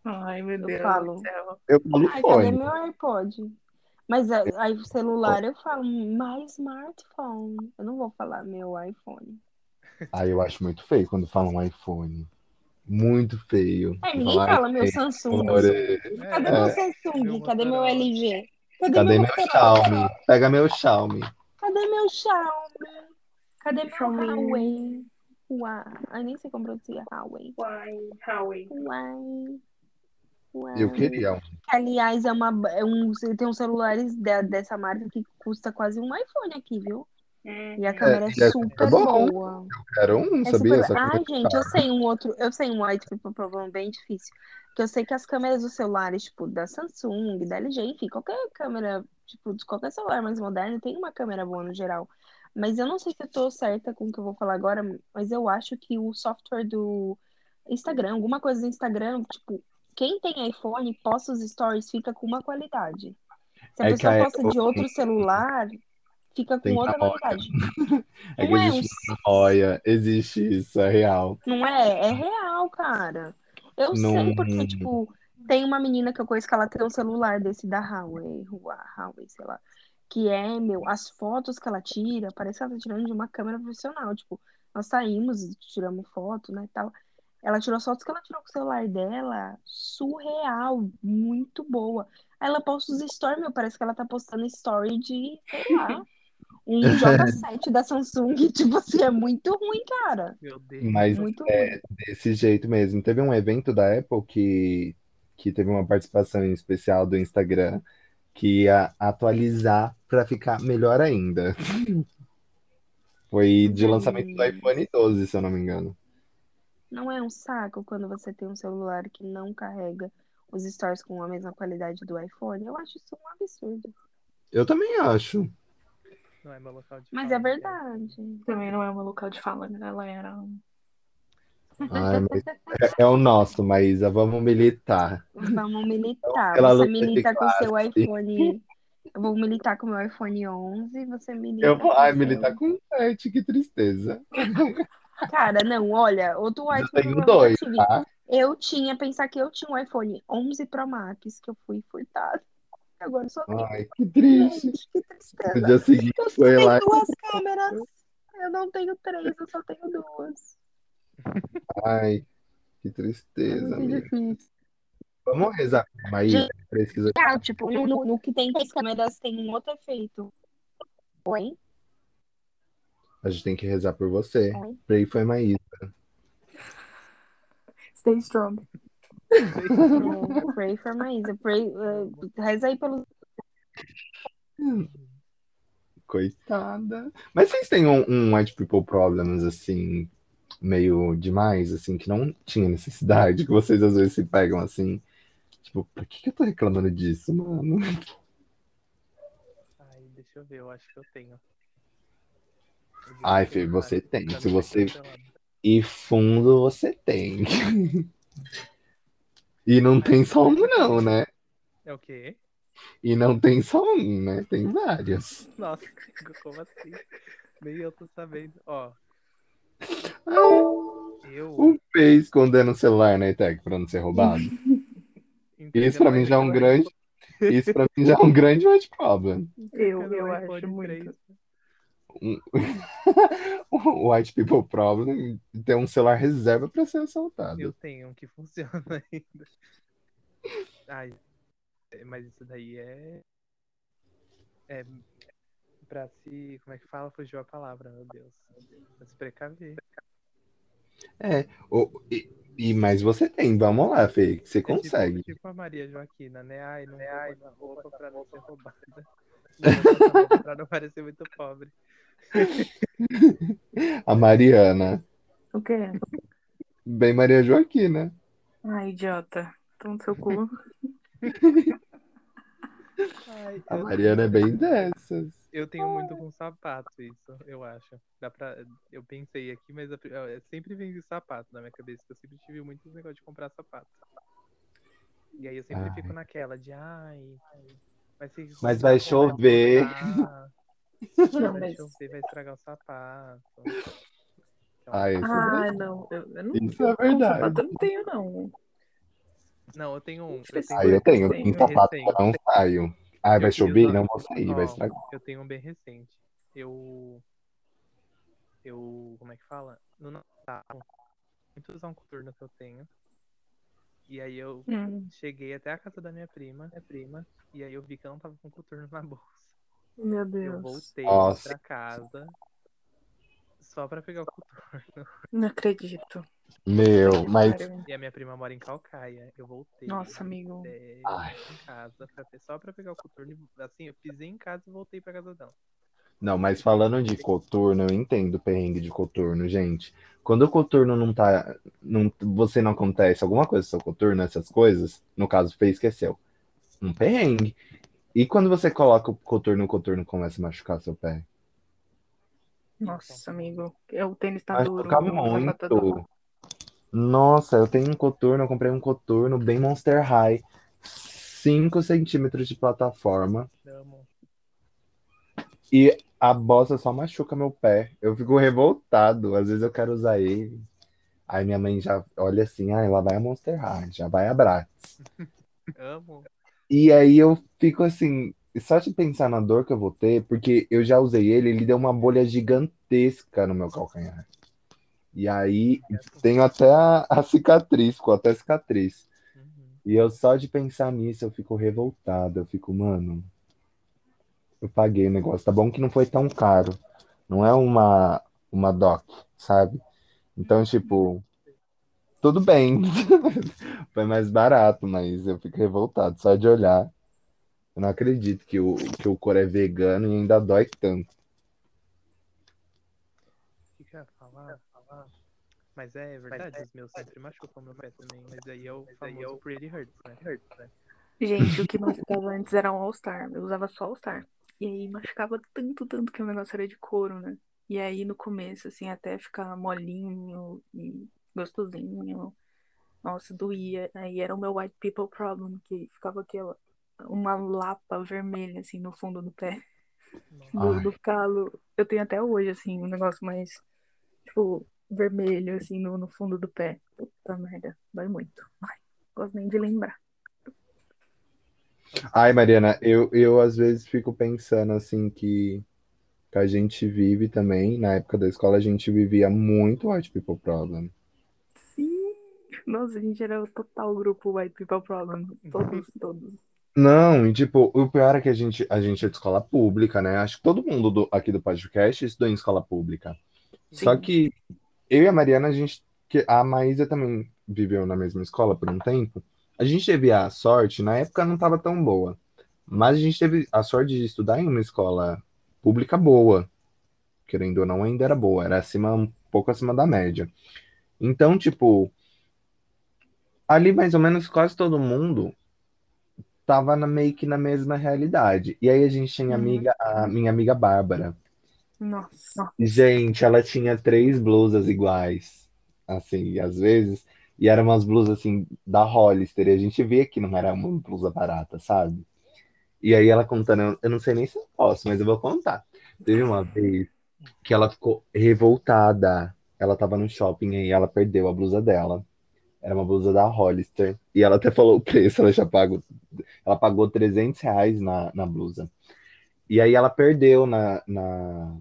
Speaker 5: Ai, meu
Speaker 2: Eu
Speaker 5: Deus
Speaker 2: falo.
Speaker 5: do céu.
Speaker 1: Eu falo
Speaker 2: Ai, cadê
Speaker 1: fone.
Speaker 2: meu AirPod? Mas a- aí o celular eu falo my smartphone. Eu não vou falar meu iPhone.
Speaker 1: Ah, eu acho muito feio quando falam iPhone. Muito feio.
Speaker 2: É, ninguém
Speaker 1: Falar
Speaker 2: fala meu Samsung. Cadê
Speaker 4: É,
Speaker 2: meu Samsung?
Speaker 4: Meu
Speaker 2: Cadê meu. LG? Cadê,
Speaker 1: Cadê
Speaker 2: meu
Speaker 1: meu? Xiaomi? Pega meu Xiaomi.
Speaker 2: Cadê meu Xiaomi? Cadê meu
Speaker 5: Xiaomi.
Speaker 2: Huawei? Uau. Ai, nem sei como pronuncia Huawei.
Speaker 5: Howie?
Speaker 2: Huawei.
Speaker 1: Eu queria um.
Speaker 2: Aliás, é uma, é um, tem uns celulares de- dessa marca que custa quase um iPhone aqui, viu? E a câmera é,
Speaker 1: é
Speaker 2: super
Speaker 1: bom.
Speaker 2: boa.
Speaker 1: Quero um,
Speaker 2: É
Speaker 1: sabia?
Speaker 2: super... Gente, eu sei um outro, eu sei um white people problem bem difícil. Que eu sei que as câmeras dos celulares, tipo, da Samsung, da LG, enfim, qualquer câmera, tipo, de qualquer celular mais moderno, tem uma câmera boa no geral. Mas eu não sei se eu tô certa com o que eu vou falar agora, mas eu acho que o software do Instagram, alguma coisa do Instagram, tipo, quem tem iPhone, posta os stories, fica com uma qualidade. Se a
Speaker 1: É
Speaker 2: pessoa posta de outro celular, fica com outra qualidade. *laughs*
Speaker 1: É que *laughs*
Speaker 2: Não é
Speaker 1: existe
Speaker 2: um-
Speaker 1: uma noia, existe isso, é real.
Speaker 2: Não é? É real, cara. Eu
Speaker 1: Não-
Speaker 2: sei porque, tipo, tem uma menina que eu conheço que ela tem um celular desse da Huawei, Hua- Huawei, sei lá. Que é, meu, as fotos que ela tira, parece que ela tá tirando de uma câmera profissional. Tipo, nós saímos, tiramos foto, né, tal. Ela tirou as fotos que ela tirou com o celular dela, surreal, muito boa. Aí ela posta os stories, meu, parece que ela tá postando story de, sei lá, um J7 da Samsung. *laughs* Tipo assim, é muito ruim, cara.
Speaker 4: Meu Deus.
Speaker 1: Mas
Speaker 2: Muito
Speaker 1: é
Speaker 2: ruim.
Speaker 1: desse jeito mesmo. Teve um evento da Apple que, que teve uma participação em especial do Instagram que ia atualizar para ficar melhor ainda. *laughs* Foi de lançamento do iPhone 12, se eu não me engano.
Speaker 2: Não é um saco quando você tem um celular que não carrega os stories com a mesma qualidade do iPhone? Eu acho isso um absurdo.
Speaker 1: Eu também acho.
Speaker 4: Não é meu local de
Speaker 2: Mas
Speaker 4: fala,
Speaker 2: é
Speaker 4: né?
Speaker 2: verdade.
Speaker 5: Também não é um local de fala, né, galera?
Speaker 1: Ai, mas é, é o nosso, Maísa. Vamos militar.
Speaker 2: Vamos militar.
Speaker 1: Aquela
Speaker 2: Você milita com o seu
Speaker 1: classe.
Speaker 2: iPhone. Eu vou militar com o meu iPhone 11. Você milita.
Speaker 1: Eu vou.
Speaker 2: com
Speaker 1: Ai,
Speaker 2: seu-
Speaker 1: militar com 7, que tristeza.
Speaker 2: Cara, não, olha, outro
Speaker 1: Eu
Speaker 2: iPhone
Speaker 1: tenho
Speaker 2: eu
Speaker 1: dois,
Speaker 2: tive.
Speaker 1: tá?
Speaker 2: Eu tinha, pensar que eu tinha um iPhone 11 Pro Max, que eu fui furtado. Agora só.
Speaker 1: Ai, que triste.
Speaker 2: Gente, que tristeza.
Speaker 1: No dia seguinte
Speaker 2: Eu só
Speaker 1: foi
Speaker 2: tenho
Speaker 1: lá.
Speaker 2: duas câmeras. Eu não tenho três, eu só tenho duas.
Speaker 1: Ai, que
Speaker 2: É
Speaker 1: tristeza,
Speaker 2: muito
Speaker 1: amiga.
Speaker 2: difícil.
Speaker 1: Vamos rezar Maísa. Pesquisa.
Speaker 2: Ah, tipo, no, no- no que tem três câmeras tem um outro efeito. Oi?
Speaker 1: A gente tem que rezar por você.
Speaker 2: Oi?
Speaker 1: Pray foi Maísa.
Speaker 5: Stay strong. *laughs*
Speaker 2: Pray for Maísa. Pray, eh, reza aí pelos.
Speaker 1: Coitada. Mas vocês têm um, um White People Problems, assim, meio demais, assim, que não tinha necessidade, que vocês às vezes se pegam assim, tipo, por que que eu tô reclamando disso, mano? *laughs*
Speaker 4: Ai, deixa eu ver, eu acho que eu tenho. Eu
Speaker 1: Ai, Fê, você tem.
Speaker 4: pra
Speaker 1: Se
Speaker 4: ser
Speaker 1: você ir fundo, você tem. *laughs* E não tem só um, não, né?
Speaker 4: É o quê?
Speaker 1: E não tem só um, né? Tem vários.
Speaker 4: Nossa, *laughs* como assim? Nem eu tô sabendo. Ó, eu
Speaker 1: Um Fê escondendo o celular na ETEC pra não ser roubado. *laughs* Isso pra mim já é um grande. Isso pra mim já é um *laughs* grande white problem.
Speaker 5: Eu, eu
Speaker 4: o
Speaker 5: acho muito.
Speaker 4: 3.
Speaker 1: O *laughs* white people problem ter um celular reserva pra ser assaltado.
Speaker 4: Eu tenho um que funciona *laughs* ainda. Ai, é, mas isso daí é. É. Pra se. Como é que fala? Fugiu a palavra, meu Deus. Pra se precaver.
Speaker 1: É, o- e, e- mas você tem, vamos lá, Fê, que você
Speaker 4: É tipo-
Speaker 1: consegue.
Speaker 4: Tipo, a Maria Joaquina, né? Ai, não ai, na roupa pra não ser roubada. *laughs* Roupa pra não parecer muito pobre.
Speaker 1: A Mariana,
Speaker 5: O quê?
Speaker 1: bem Maria Joaquina.
Speaker 5: Ai, idiota. Toma no seu cu.
Speaker 4: Ai,
Speaker 1: A
Speaker 4: eu
Speaker 1: Mariana é
Speaker 4: tenho-
Speaker 1: bem dessas.
Speaker 4: Eu tenho muito com sapato, isso, eu acho. Dá pra... Eu pensei aqui, mas eu, eu sempre vem de sapato na minha cabeça, que eu sempre tive muitos negócios de comprar sapato. E aí eu sempre
Speaker 1: Ai.
Speaker 4: fico naquela de, ai, vai ser
Speaker 1: Mas vai chover.
Speaker 5: Não,
Speaker 4: Vai
Speaker 5: mas...
Speaker 4: chover, vai estragar o sapato. Então,
Speaker 1: Ai, isso,
Speaker 5: Ah, não. Eu, eu não
Speaker 1: isso é verdade.
Speaker 5: sapato eu não tenho, não.
Speaker 4: Não, eu tenho um. Eu tenho,
Speaker 1: Aí eu tenho,
Speaker 5: um
Speaker 1: sapato eu não saio. Ai, vai chover? Não vou sair, vai estragar.
Speaker 4: Eu tenho um bem recente. Eu. Eu. Como é que fala? No Natal. Muito usar um coturno que eu tenho. E aí eu
Speaker 5: Hum,
Speaker 4: cheguei até a casa da minha prima, minha prima, e aí eu vi que eu não tava com coturno na bolsa.
Speaker 5: Meu
Speaker 4: Eu
Speaker 5: Deus.
Speaker 4: voltei
Speaker 1: Nossa.
Speaker 4: pra casa só pra pegar o coturno. *laughs*
Speaker 5: Não acredito.
Speaker 1: Meu, mas.
Speaker 4: E a minha prima mora em Calcaia. Eu voltei
Speaker 5: Nossa, amigo.
Speaker 1: Ai.
Speaker 4: em casa pra, só pra pegar o coturno. Assim, eu pisei em casa e voltei pra casa dela.
Speaker 1: Não, mas falando de coturno, eu entendo o perrengue de coturno, gente. Quando o coturno não tá. Não, você não acontece alguma coisa com o seu coturno, essas coisas, no caso, fez esqueceu. Um perrengue. E quando você coloca o coturno, o coturno começa a machucar seu pé?
Speaker 5: Nossa, amigo. É, O tênis tá duro.
Speaker 1: Machuca
Speaker 5: duro.
Speaker 1: muito. Nossa, eu tenho um coturno, eu comprei um coturno bem Monster High. 5 centímetros de plataforma.
Speaker 4: Amo.
Speaker 1: E a bosta só machuca meu pé. Eu fico revoltado. Às vezes eu quero usar ele. Aí minha mãe já olha assim, ah, lá vai a Monster High, já vai a Bratz. *laughs*
Speaker 4: Amo.
Speaker 1: E aí eu fico assim, só de pensar na dor que eu vou ter, porque eu já usei ele, ele deu uma bolha gigantesca no meu calcanhar. E aí tenho até a, a cicatriz, ficou até cicatriz.
Speaker 4: Uhum.
Speaker 1: E eu só de pensar nisso, eu fico revoltado. Eu fico, mano, eu paguei o negócio. Tá bom que não foi tão caro. Não é uma, uma doc, sabe? Então, tipo, tudo bem. *laughs* Foi mais barato, mas eu fico revoltado só de olhar. Eu não acredito que o, que o couro é vegano e ainda dói tanto.
Speaker 4: O que eu ia falar? Mas é verdade, os meus sempre machucam meu pé também. Mas aí é o famoso Pretty Hurts, né?
Speaker 5: Gente, o *laughs* que machucava antes era um All-Star. Eu usava só All-Star. E aí machucava tanto, tanto que o negócio era de couro, né? E aí no começo, assim, até ficar molinho e gostosinho. Nossa, doía. Aí era o meu white people problem, que ficava aquela uma lapa vermelha, assim, no fundo do pé. Do, do calo. Eu tenho até hoje, assim, um negócio mais, tipo, vermelho, assim, no, no fundo do pé. Puta merda, dói muito. Ai, gosto nem de lembrar.
Speaker 1: Ai, Mariana, eu, eu às vezes fico pensando assim que, que a gente vive também, na época da escola, a gente vivia muito white people problem.
Speaker 5: Nossa, a gente era o total grupo White People Problem. Todos, *laughs* todos.
Speaker 1: Não, e tipo, o pior é que a gente, a gente é de escola pública, né? Acho que todo mundo do- aqui do podcast estudou em escola pública. Só
Speaker 5: Sim.
Speaker 1: que eu e a Mariana, a gente, que a Maísa também viveu na mesma escola por um tempo. A gente teve a sorte, na época não estava tão boa, mas a gente teve a sorte de estudar em uma escola pública boa. querendo ou não, ainda era boa, era acima, um pouco acima da média. Então, tipo, ali mais ou menos quase todo mundo tava na, meio que na mesma realidade. E aí a gente tinha
Speaker 5: Uhum.
Speaker 1: amiga, a minha amiga Bárbara.
Speaker 5: Nossa.
Speaker 1: Gente, ela tinha três blusas iguais, assim, às vezes, e eram umas blusas assim da Hollister, e a gente via que não era uma blusa barata, sabe? E aí ela contando, eu- eu não sei nem se eu posso, mas eu vou contar. Teve uma vez que ela ficou revoltada. Ela tava no shopping e ela perdeu a blusa dela. Era uma blusa da Hollister. E ela até falou o preço, ela já pagou. Ela pagou 300 reais na, na blusa. E aí ela perdeu na, na,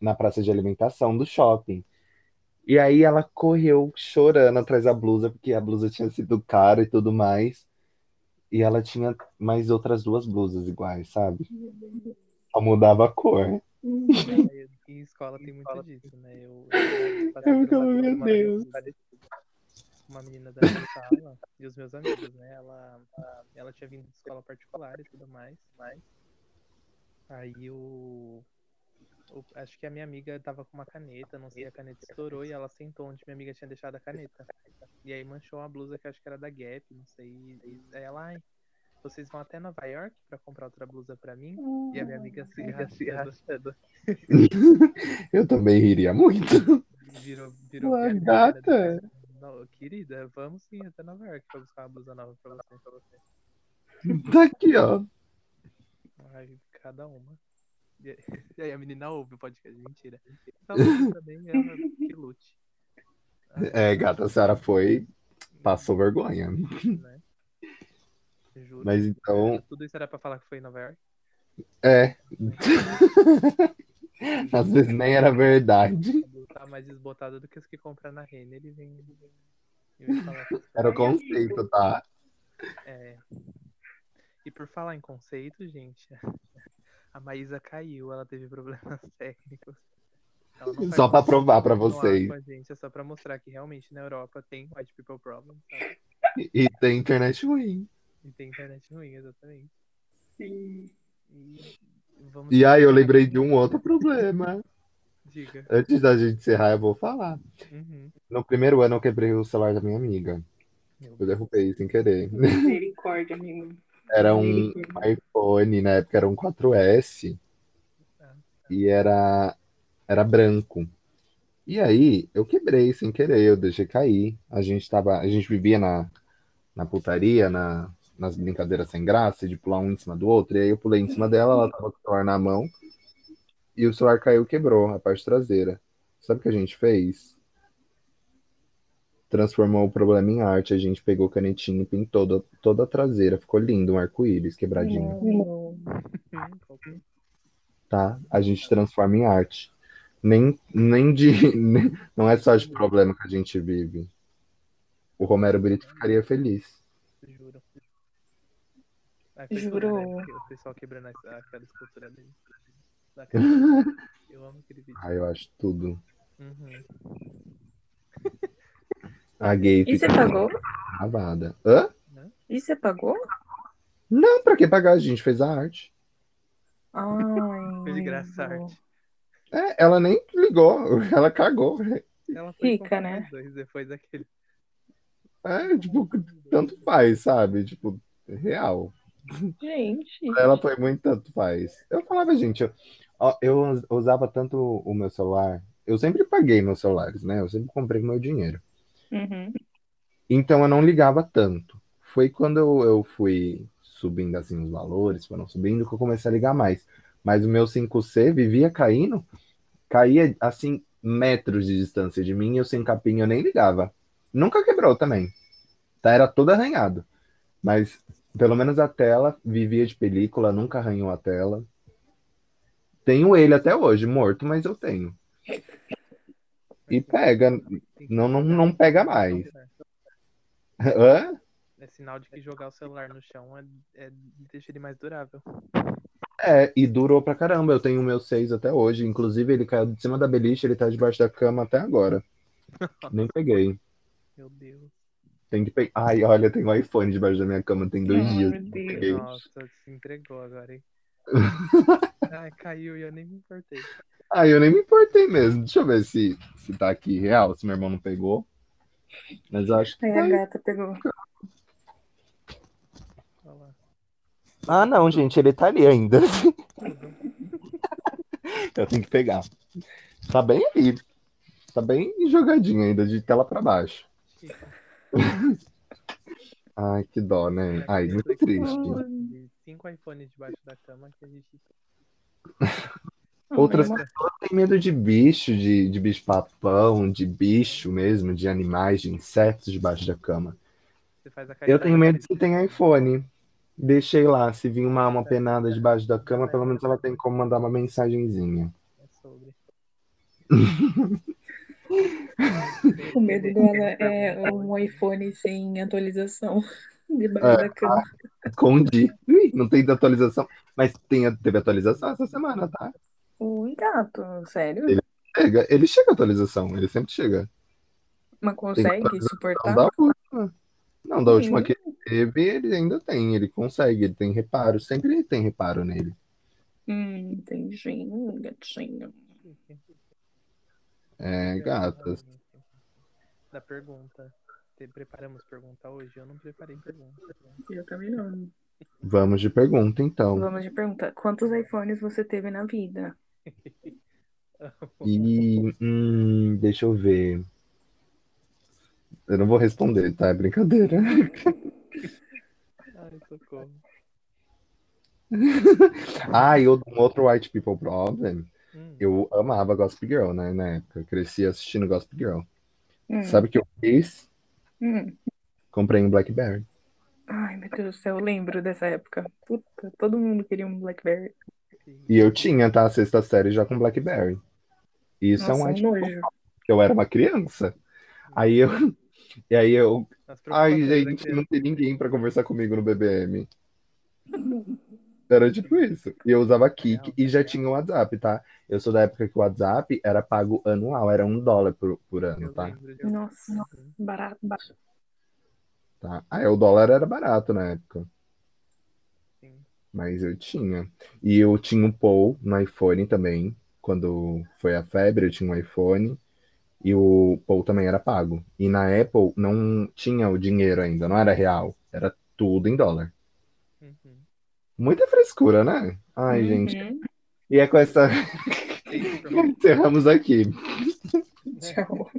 Speaker 1: na praça de alimentação do shopping. E aí ela correu chorando atrás da blusa, porque a blusa tinha sido cara e tudo mais. E ela tinha mais outras duas blusas iguais, sabe? Só mudava a cor.
Speaker 4: É, Em escola tem muito disso, né? Eu, *laughs* eu
Speaker 1: Eu
Speaker 4: por
Speaker 1: ficava,
Speaker 4: uma-
Speaker 1: meu
Speaker 4: uma-
Speaker 1: Deus.
Speaker 4: Uma menina da minha sala e os meus amigos, né? Ela, ela tinha vindo de escola particular e tudo mais, mas aí o, o- acho que a minha amiga tava com uma caneta, não sei, a caneta estourou e ela sentou onde minha amiga tinha deixado a caneta. E aí manchou uma blusa que eu acho que era da Gap, não sei. E aí ela, ai, vocês vão até Nova York pra comprar outra blusa pra mim? E a minha amiga se rachando. *laughs*
Speaker 1: Eu também riria muito.
Speaker 4: Virou, virou
Speaker 1: Ué,
Speaker 4: piada,
Speaker 1: gata.
Speaker 4: Querida, vamos sim até Nova York pra buscar uma blusa nova pra você. Pra você.
Speaker 1: Tá aqui, ó.
Speaker 4: Ai, cada uma. E aí *laughs* a menina ouve o podcast, mentira. *laughs* Também, ela que lute.
Speaker 1: É, gata, a senhora foi, passou vergonha.
Speaker 4: Né? Juro.
Speaker 1: Mas então,
Speaker 4: Tudo isso era pra falar que foi em Nova York?
Speaker 1: é. *laughs* Às vezes nem era verdade.
Speaker 4: Tá mais desbotada do que as que compra na Renner e vem. e vem falar *laughs* que
Speaker 1: Era o conceito, tá?
Speaker 4: É. E por falar em conceito, gente, *laughs* a Maísa caiu, ela teve problemas *laughs* técnicos.
Speaker 1: Só pra provar pra vocês.
Speaker 4: com a gente, é só pra mostrar que realmente na Europa tem white people problem, sabe?
Speaker 1: E tem internet ruim.
Speaker 4: E tem internet ruim, exatamente.
Speaker 5: Sim.
Speaker 4: E vamos
Speaker 1: E aí eu lembrei de um outro problema.
Speaker 4: Diga.
Speaker 1: Antes da gente encerrar, eu vou falar.
Speaker 4: Uhum.
Speaker 1: No primeiro ano eu quebrei o celular da minha amiga. Eu derrubei sem querer.
Speaker 5: Misericórdia, amigo.
Speaker 1: Era um iPhone, na época era um 4S. E era, era branco. E aí, eu quebrei sem querer, eu deixei cair. A gente tava, a gente vivia na, na putaria, na, nas brincadeiras sem graça, de pular um em cima do outro. E aí eu pulei em cima dela, ela tava com o celular na mão. E o celular caiu e quebrou a parte traseira. Sabe o que a gente fez? Transformou o problema em arte. A gente pegou canetinha e pintou toda, toda a traseira. Ficou lindo, um arco-íris quebradinho tá? A gente transforma em arte. Nem, nem de. *laughs* nem- não é só de problema que a gente vive. O Romero Brito ficaria feliz.
Speaker 4: Juro. Ai, foi
Speaker 5: Juro.
Speaker 4: né? O pessoal quebrando aquela escultura dele. *laughs* Eu amo aquele vídeo.
Speaker 1: Ah, eu acho tudo.
Speaker 4: Uhum.
Speaker 1: A gay
Speaker 5: E você
Speaker 1: fica
Speaker 5: pagou?
Speaker 1: gravada. Hã?
Speaker 5: E você pagou?
Speaker 1: Não, pra que pagar? A gente fez a arte.
Speaker 5: Ai.
Speaker 4: Foi de graça a arte.
Speaker 1: É, ela nem ligou, *laughs* ela cagou.
Speaker 4: Ela comprar
Speaker 5: né?
Speaker 4: dois depois daquele.
Speaker 1: É, tipo, tanto faz, sabe? Tipo, real.
Speaker 5: Gente.
Speaker 1: Ela foi muito tanto faz. Eu falava, gente, eu, eu us- usava tanto o meu celular. Eu sempre paguei meus celulares, né? Eu sempre comprei com meu dinheiro.
Speaker 5: Uhum.
Speaker 1: Então eu não ligava tanto. Foi quando eu, eu fui subindo assim os valores, foram subindo, que eu comecei a ligar mais. Mas o meu 5C vivia caindo, caía assim metros de distância de mim e eu sem capinha eu nem ligava. Nunca quebrou também. Tá, era todo arranhado. Mas pelo menos a tela vivia de película, nunca arranhou a tela. Tenho ele até hoje, morto, mas eu tenho. E pega, não, não, não pega mais. Hã?
Speaker 4: É sinal de que jogar o celular no chão é, é deixa ele mais durável.
Speaker 1: É, e durou pra caramba. Eu tenho o meu 6 até hoje. Inclusive, ele caiu de cima da beliche, ele tá debaixo da cama até agora. Nem peguei.
Speaker 4: Meu Deus.
Speaker 1: Tem que pegar. Ai, olha, tem um iPhone debaixo da minha cama, tem dois
Speaker 5: Ai,
Speaker 1: dias.
Speaker 5: meu Deus.
Speaker 4: Nossa, se entregou agora, hein? *laughs* Ai, caiu e eu nem me importei.
Speaker 1: Ah, eu nem me importei mesmo. Deixa eu ver se, se tá aqui real, se meu irmão não pegou. Mas eu acho que
Speaker 5: Aí a
Speaker 1: aí.
Speaker 5: gata pegou.
Speaker 1: Ah, não, gente, ele tá ali ainda. *laughs* Eu tenho que pegar. Tá bem ali. Tá bem jogadinho ainda, de tela pra baixo. *laughs* Ai, que dó, né? Ai, muito triste.
Speaker 4: Cinco iPhones debaixo da cama que a gente. *laughs*
Speaker 1: Outras pessoas têm medo de bicho, de, de bicho-papão, de bicho mesmo, de animais, de insetos debaixo da cama.
Speaker 4: Você faz a
Speaker 1: Eu tenho medo se tem iPhone. Deixei lá. Se vir uma alma penada debaixo da cama, pelo menos ela tem como mandar uma mensagenzinha.
Speaker 4: É sobre. *laughs*
Speaker 5: O medo dela é um iPhone sem atualização *laughs* debaixo
Speaker 1: É.
Speaker 5: da cama.
Speaker 1: Escondi. Ih, não tem atualização. Mas tem, teve atualização essa semana, tá?
Speaker 5: Ui, gato, sério?
Speaker 1: Ele- Chega, ele chega a atualização, ele sempre chega.
Speaker 5: Mas consegue
Speaker 1: Não
Speaker 5: suportar?
Speaker 1: da última. Não, da última
Speaker 5: Hum.
Speaker 1: que ele teve, ele ainda tem, ele consegue, ele tem reparo, sempre tem reparo nele.
Speaker 5: Hum, entendi, gatinho.
Speaker 1: É, gatas.
Speaker 4: Da pergunta. Preparamos pergunta hoje? Eu não preparei pergunta.
Speaker 5: Eu também não.
Speaker 1: Vamos de pergunta, então.
Speaker 5: Vamos de pergunta. Quantos iPhones você teve na vida? *laughs*
Speaker 1: E, hum, deixa eu ver. Eu não vou responder, tá? É brincadeira.
Speaker 4: Ai, socorro. *laughs*
Speaker 1: Ah, e outro- um outro White People Problem.
Speaker 4: Hum,
Speaker 1: Eu amava Gossip Girl, né? Na época, eu cresci assistindo Gossip Girl.
Speaker 5: Hum,
Speaker 1: Sabe o que eu fiz?
Speaker 5: Hum.
Speaker 1: Comprei um Blackberry.
Speaker 5: Ai, meu Deus do céu, eu lembro dessa época. Puta, todo mundo queria um Blackberry.
Speaker 1: E eu tinha, tá? A sexta série já com Blackberry. Isso é um
Speaker 5: Nossa, um
Speaker 1: White People
Speaker 5: nojo.
Speaker 1: eu era uma criança. Aí eu. E aí eu. Ai, gente, não tem ninguém pra conversar comigo no BBM. *laughs* Era tipo isso. E eu usava Kik e já tinha o WhatsApp, tá? Eu sou da época que o WhatsApp era pago anual, era um dólar por, por ano, tá?
Speaker 5: Nossa,
Speaker 4: Uhum.
Speaker 5: barato.
Speaker 1: tá? Ah, o dólar era barato na época.
Speaker 4: Sim.
Speaker 1: Mas eu tinha. E eu tinha o Paul no iPhone também. Quando foi a febre, eu tinha um iPhone. E o Paul também era pago. E na Apple não tinha o dinheiro ainda, não era real. Era tudo em dólar.
Speaker 4: Uhum.
Speaker 1: Muita frescura, né? Ai, gente.
Speaker 5: Uhum.
Speaker 1: E é com essa. *laughs* Encerramos aqui.
Speaker 5: Tchau.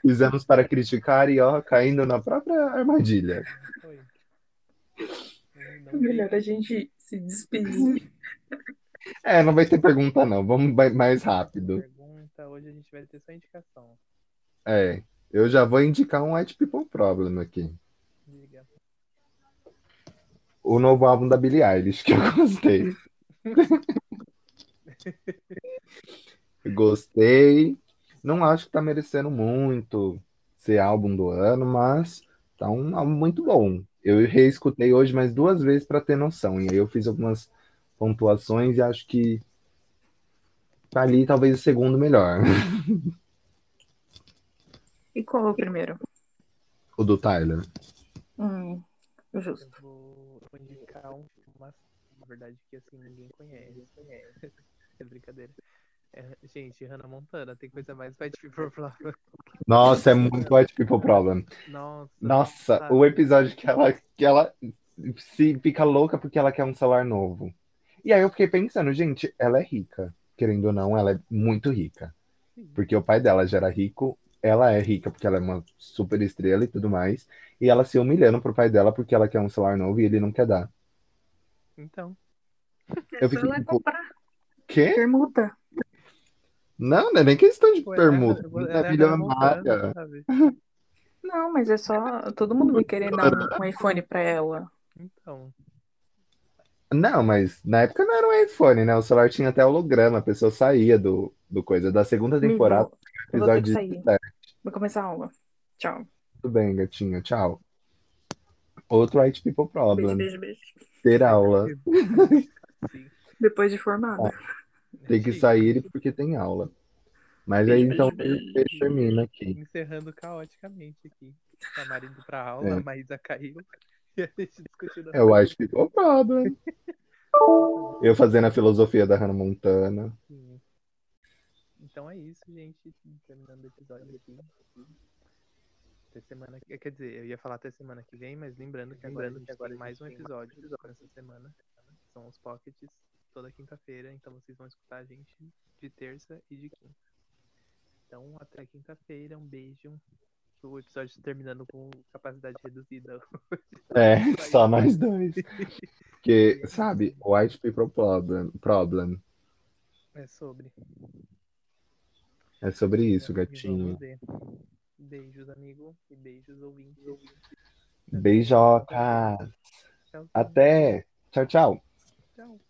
Speaker 1: Fizemos para criticar e ó, caindo na própria armadilha.
Speaker 4: Foi. Não- não
Speaker 5: Melhor a gente se despedir.
Speaker 1: É, não vai ter pergunta, não. Vamos mais rápido.
Speaker 4: Pergunta, hoje a gente vai ter só indicação.
Speaker 1: É, eu já vou indicar um White People Problem aqui. O novo álbum da Billie Eilish, que eu *laughs* gostei. Gostei. Não acho que tá merecendo muito ser álbum do ano, mas tá um álbum muito bom. Eu reescutei hoje mais duas vezes para ter noção. E aí eu fiz algumas pontuações e acho que tá ali talvez o segundo melhor.
Speaker 5: E qual é o primeiro?
Speaker 1: O do Tyler.
Speaker 5: Hum, justo.
Speaker 4: Eu vou, vou indicar um, uma, na verdade, que assim ninguém conhece. *laughs* É brincadeira. É, gente, Hannah Montana tem coisa mais White People Problem.
Speaker 1: Nossa, é muito White People Problem.
Speaker 4: Nossa.
Speaker 1: Nossa,
Speaker 4: sabe?
Speaker 1: o episódio que ela, que ela se fica louca porque ela quer um celular novo. E aí eu fiquei pensando, gente, ela é rica. Querendo ou não, ela é muito rica. Porque o pai dela já era rico, ela é rica porque ela é uma super estrela e tudo mais. E ela se humilhando pro pai dela porque ela quer um celular novo e ele não quer dar.
Speaker 4: Então,
Speaker 5: É
Speaker 1: Eu fiquei
Speaker 5: ela
Speaker 1: tipo,
Speaker 5: comprar.
Speaker 1: quê?
Speaker 5: Permuta.
Speaker 1: Não, não é nem questão de
Speaker 4: é
Speaker 1: permuta.
Speaker 4: é
Speaker 1: é milionária.
Speaker 5: Não, mas é só. Todo mundo vai querer dar um, um iPhone pra ela.
Speaker 4: Então,
Speaker 1: Não, mas na época não era um iPhone, né? O celular tinha até holograma, a pessoa saía do, do coisa. Da segunda temporada,
Speaker 5: Amigo, vou
Speaker 1: episódio
Speaker 5: sair.
Speaker 1: 17.
Speaker 5: Vou começar a aula. Tchau.
Speaker 1: Tudo bem, gatinha. Tchau. Outro White People
Speaker 5: Beijo,
Speaker 1: Problem.
Speaker 5: beijo, beijo.
Speaker 1: Ter aula.
Speaker 4: sim.
Speaker 5: Depois de formada.
Speaker 1: Tem que
Speaker 4: Sim.
Speaker 1: sair porque tem aula. Mas aí
Speaker 5: Beijo,
Speaker 1: então
Speaker 5: beijo,
Speaker 1: eu termino aqui.
Speaker 4: Encerrando caoticamente aqui. A Mari indo pra aula,
Speaker 1: É.
Speaker 4: a Maísa caiu *laughs* e a gente discutindo.
Speaker 1: É o White People Problem. *laughs* Eu fazendo a filosofia da Hannah Montana.
Speaker 4: assim. Então é isso, gente. Terminando o episódio aqui. Até semana que. Quer dizer, eu ia falar até semana que vem, mas lembrando que agora, a gente tem mais um episódio nessa semana. São os pockets toda quinta-feira, então vocês vão escutar a gente de terça e de quinta. Então, até quinta-feira, um beijo. O episódio terminando com capacidade reduzida.
Speaker 1: É, *laughs* só nós dois. Porque, sabe, *laughs* White People Problem. problem.
Speaker 4: É sobre.
Speaker 1: É sobre isso,
Speaker 4: E
Speaker 1: gatinho.
Speaker 4: Beijos, amigo. E beijos, ouvintes.
Speaker 1: Beijocas. Até. Tchau, tchau.
Speaker 4: Tchau.